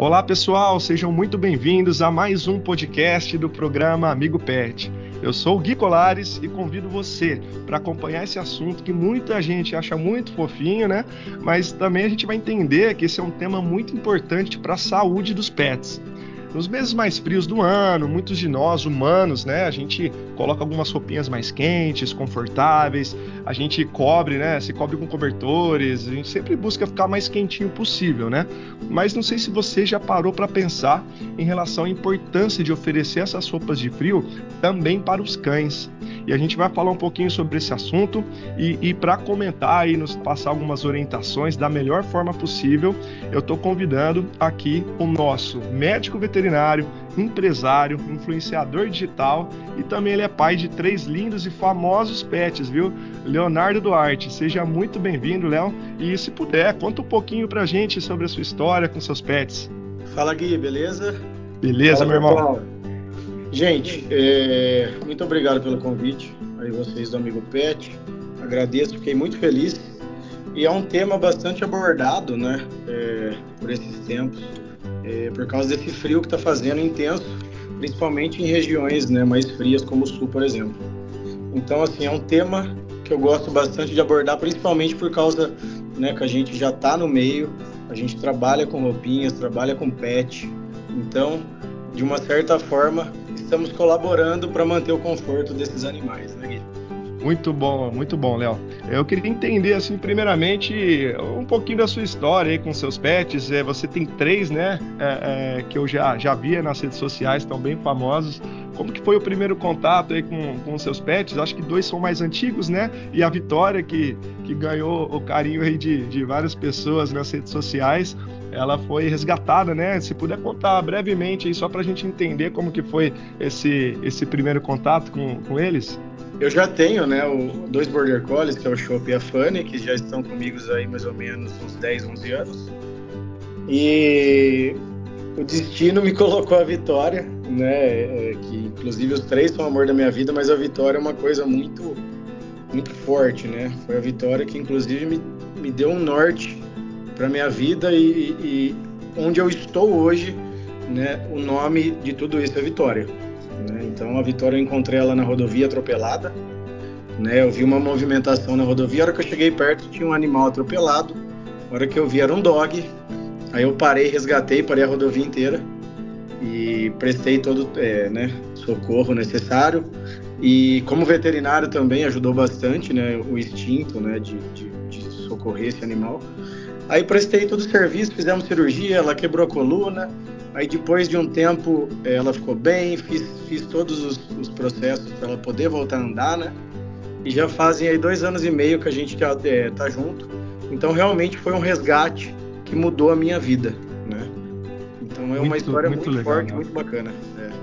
Olá pessoal, sejam muito bem-vindos a mais um podcast do programa Amigo Pet. Eu sou o Gui Colares e convido você para acompanhar esse assunto que muita gente acha muito fofinho, né? Mas também a gente vai entender que esse é um tema muito importante para a saúde dos pets. Nos meses mais frios do ano, muitos de nós, humanos, né, a gente coloca algumas roupinhas mais quentes, confortáveis, a gente cobre, né, se cobre com cobertores, a gente sempre busca ficar mais quentinho possível, né? Mas não sei se você já parou para pensar em relação à importância de oferecer essas roupas de frio também para os cães. E a gente vai falar um pouquinho sobre esse assunto e, e para comentar e nos passar algumas orientações da melhor forma possível, eu estou convidando aqui o nosso médico veterinário, empresário, influenciador digital e também ele é pai de três lindos e famosos pets, viu? Leonardo Duarte. Seja muito bem-vindo, Léo. E se puder, conta um pouquinho pra gente sobre a sua história com seus pets. Fala, Gui, beleza? Beleza, Fala, meu irmão. Gente, é, muito obrigado pelo convite aí vocês do Amigo Pet. Agradeço, fiquei muito feliz. E é um tema bastante abordado, né, é, por esses tempos, é, por causa desse frio que está fazendo intenso, principalmente em regiões né, mais frias, como o Sul, por exemplo. Então, assim, é um tema que eu gosto bastante de abordar, principalmente por causa né, que a gente já está no meio, a gente trabalha com roupinhas, trabalha com pet. Então, de uma certa forma, estamos colaborando para manter o conforto desses animais, né, Gui? Muito bom, muito bom, Léo. Eu queria entender, assim, primeiramente, um pouquinho da sua história aí com seus pets. É, você tem três, né? É, é, que eu já, já via nas redes sociais, estão bem famosos. Como que foi o primeiro contato aí com, com seus pets? Acho que dois são mais antigos, né? E a Vitória, que, que ganhou o carinho aí de, de várias pessoas nas redes sociais ela foi resgatada, né? Se puder contar brevemente aí, só para a gente entender como que foi esse, esse primeiro contato com, com eles. Eu já tenho, né, o, dois Border Collies, que é o Chopp e a Fanny, que já estão comigo aí mais ou menos uns 10, 11 anos. E o destino me colocou a Vitória, né, é, que inclusive os três são o amor da minha vida, mas a Vitória é uma coisa muito muito forte, né? Foi a Vitória que inclusive me, me deu um norte para minha vida e, e, onde eu estou hoje, né? O nome de tudo isso é Vitória. Né? Então a Vitória eu encontrei ela na rodovia atropelada, né? Eu vi uma movimentação na rodovia, a hora que eu cheguei perto tinha um animal atropelado, a hora que eu vi era um dog, aí eu parei, resgatei, parei a rodovia inteira e prestei todo é, né, socorro necessário e como veterinário também ajudou bastante né, o instinto né, de, de, de socorrer esse animal. Aí prestei todo o serviço, fizemos cirurgia, ela quebrou a coluna. Aí depois de um tempo eh, ela ficou bem, fiz, fiz todos os, os processos para ela poder voltar a andar, né? E já fazem aí dois anos e meio que a gente está é, tá junto. Então realmente foi um resgate que mudou a minha vida, né? Então é muito, uma história muito, muito legal, forte, né? muito bacana.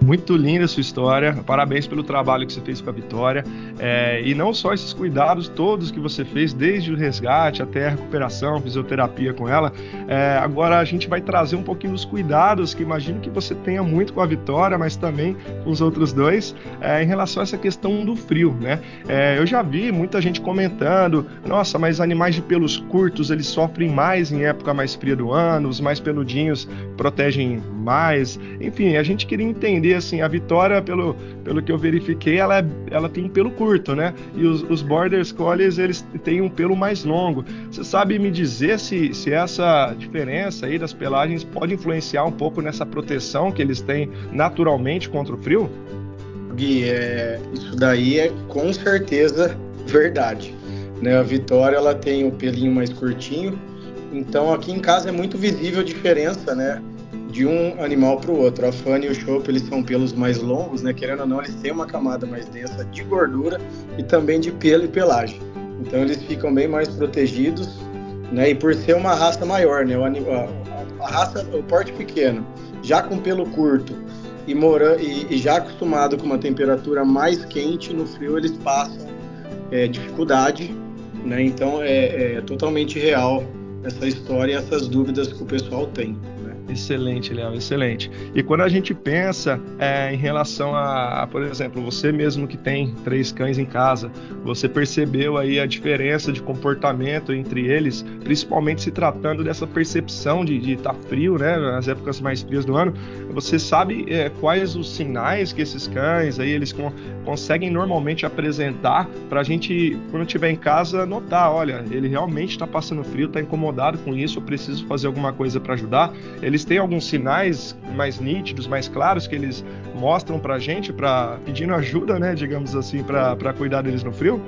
Muito linda a sua história. Parabéns pelo trabalho que você fez com a Vitória. É, e não só esses cuidados todos que você fez, desde o resgate até a recuperação, fisioterapia com ela. É, agora a gente vai trazer um pouquinho dos cuidados que imagino que você tenha muito com a Vitória, mas também com os outros dois, é, em relação a essa questão do frio, né? É, eu já vi muita gente comentando: nossa, mas animais de pelos curtos eles sofrem mais em época mais fria do ano, os mais peludinhos protegem mais. Enfim, a gente queria entender assim, a Vitória, pelo, pelo que eu verifiquei, ela, ela tem pelo curto, né? E os, os Border Collies, eles têm um pelo mais longo. Você sabe me dizer se, se essa diferença aí das pelagens pode influenciar um pouco nessa proteção que eles têm naturalmente contra o frio? Gui, é, isso daí é com certeza verdade. Né? A Vitória ela tem o pelinho mais curtinho, então aqui em casa é muito visível a diferença, né? De um animal para o outro. A Fanny e o Chopp, eles são pelos mais longos, né? Querendo ou não, eles têm uma camada mais densa de gordura e também de pelo e pelagem. Então eles ficam bem mais protegidos, né? E por ser uma raça maior, né? O, a, a, raça, o porte pequeno, já com pelo curto e, mora, e, e, já acostumado com uma temperatura mais quente, no frio eles passam é, dificuldade, né? Então é, é totalmente real essa história e essas dúvidas que o pessoal tem. Excelente, Léo, excelente. E quando a gente pensa é, em relação a, a, por exemplo, você mesmo que tem três cães em casa, você percebeu aí a diferença de comportamento entre eles, principalmente se tratando dessa percepção de estar tá frio, né, nas épocas mais frias do ano. Você sabe é, quais os sinais que esses cães aí eles conseguem normalmente apresentar para a gente, quando estiver em casa, notar, olha, ele realmente está passando frio, está incomodado com isso, eu preciso fazer alguma coisa para ajudar. Eles eles têm alguns sinais mais nítidos, mais claros que eles mostram para gente, para pedindo ajuda, né, digamos assim, para cuidar deles no frio?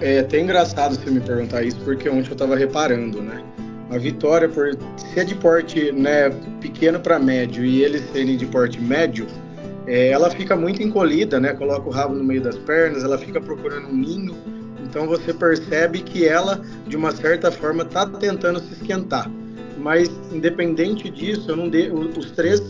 É até engraçado você me perguntar isso, porque ontem eu estava reparando, né? A Vitória, por ser de porte né, pequeno para médio e eles serem de porte médio, é, ela fica muito encolhida, né? Coloca o rabo no meio das pernas, ela fica procurando um ninho. Então você percebe que ela, de uma certa forma, está tentando se esquentar mas independente disso, eu não de, os três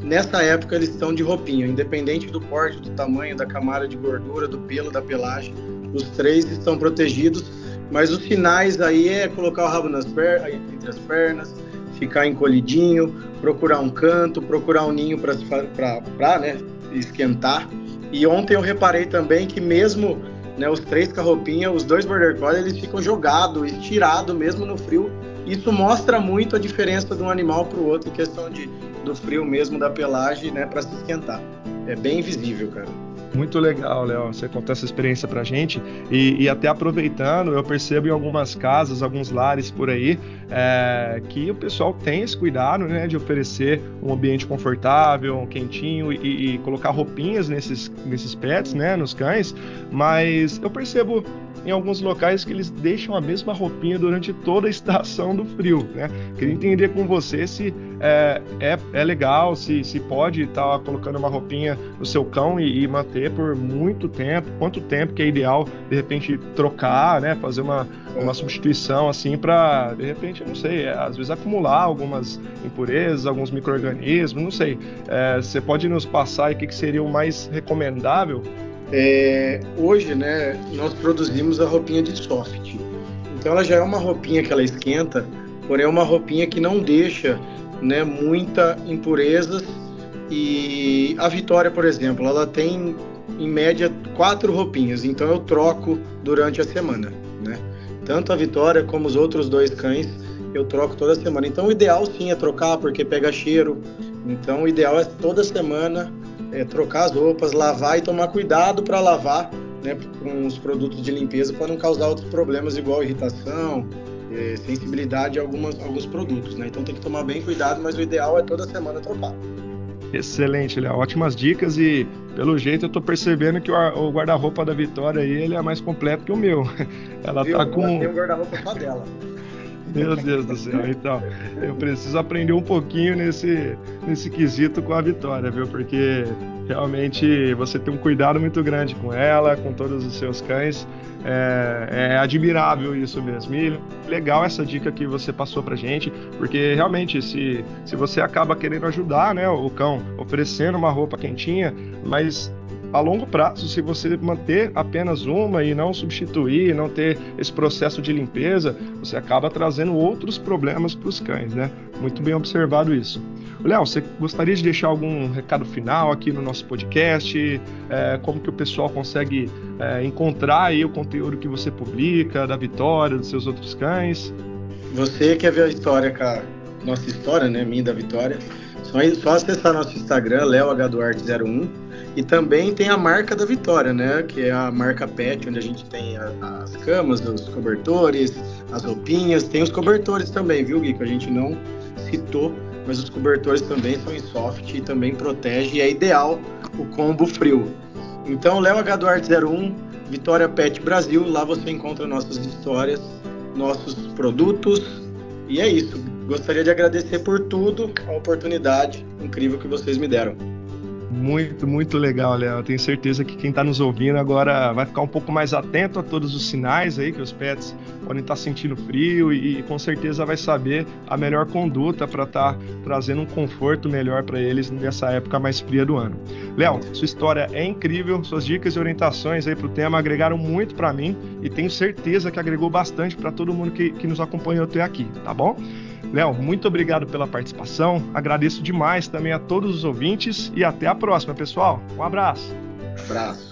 nessa época eles estão de roupinha, independente do porte, do tamanho, da camada de gordura, do pelo, da pelagem, os três estão protegidos. Mas os sinais aí é colocar o rabo nas per entre as pernas, ficar encolhidinho, procurar um canto, procurar um ninho para né, esquentar. E ontem eu reparei também que mesmo né, os três com a roupinha, os dois border collie, eles ficam jogados, estirados mesmo no frio, isso mostra muito a diferença de um animal para o outro, em questão de, do frio mesmo da pelagem, né, para se esquentar. É bem visível, cara. Muito legal, Léo, você contar essa experiência pra gente. E, e, até aproveitando, eu percebo em algumas casas, alguns lares por aí, é, que o pessoal tem esse cuidado, né, de oferecer um ambiente confortável, um quentinho e, e colocar roupinhas nesses, nesses pets, né, nos cães. Mas eu percebo em alguns locais que eles deixam a mesma roupinha durante toda a estação do frio, né? Queria entender com você se é, é, é legal, se, se pode estar tá colocando uma roupinha no seu cão e, e, manter por muito tempo, quanto tempo que é ideal, de repente, trocar, né? Fazer uma, uma substituição assim para, de repente, não sei, é, às vezes acumular algumas impurezas, alguns micro-organismos, não sei. É, você pode nos passar o que, que seria o mais recomendável é, hoje, né, nós produzimos a roupinha de soft. Então ela já é uma roupinha que ela esquenta, porém é uma roupinha que não deixa, né, muita impurezas. E a Vitória, por exemplo, ela tem em média quatro roupinhas, então eu troco durante a semana, né? Tanto a Vitória como os outros dois cães eu troco toda semana. Então o ideal sim é trocar porque pega cheiro. Então o ideal é toda semana é, trocar as roupas, lavar e tomar cuidado para lavar né, com os produtos de limpeza para não causar outros problemas igual irritação, é, sensibilidade a algumas, alguns produtos. Né? Então tem que tomar bem cuidado, mas o ideal é toda semana trocar. Excelente, Léo. Ótimas dicas e pelo jeito eu tô percebendo que o guarda-roupa da Vitória aí ele é mais completo que o meu. Ela Viu? tá com. Tem um guarda-roupa só dela. Meu Deus do céu. Então, eu preciso aprender um pouquinho nesse, nesse quesito com a Vitória, viu? Porque realmente você tem um cuidado muito grande com ela, com todos os seus cães. É, é, admirável isso mesmo. E legal essa dica que você passou pra gente, porque realmente, se, se você acaba querendo ajudar né, o cão, oferecendo uma roupa quentinha, mas a longo prazo, se você manter apenas uma e não substituir, não ter esse processo de limpeza, você acaba trazendo outros problemas para os cães, né? Muito bem observado isso. Léo, você gostaria de deixar algum recado final aqui no nosso podcast? É, como que o pessoal consegue é, encontrar aí o conteúdo que você publica, da Vitória, dos seus outros cães? Você quer ver a história, cara? Nossa história, né? Minha da Vitória. Só, só acessar nosso Instagram, leohduarte01 e também tem a marca da Vitória, né? Que é a marca Pet, onde a gente tem a, as camas, os cobertores, as roupinhas. Tem os cobertores também, viu, Gui? Que a gente não citou, mas os cobertores também são em soft e também protege. E é ideal o combo frio. Então, Léo H. Duarte 01, Vitória Pet Brasil. Lá você encontra nossas histórias, nossos produtos. E é isso. Gostaria de agradecer por tudo, a oportunidade incrível que vocês me deram. Muito, muito legal, Léo. Tenho certeza que quem está nos ouvindo agora vai ficar um pouco mais atento a todos os sinais aí que os pets podem estar tá sentindo frio e, e, com certeza vai saber a melhor conduta para estar tá trazendo um conforto melhor para eles nessa época mais fria do ano. Léo, sua história é incrível, suas dicas e orientações aí para o tema agregaram muito para mim e tenho certeza que agregou bastante para todo mundo que, que nos acompanhou até aqui, tá bom? Léo, muito obrigado pela participação. Agradeço demais também a todos os ouvintes e até a próxima, pessoal. Um abraço. Abraço.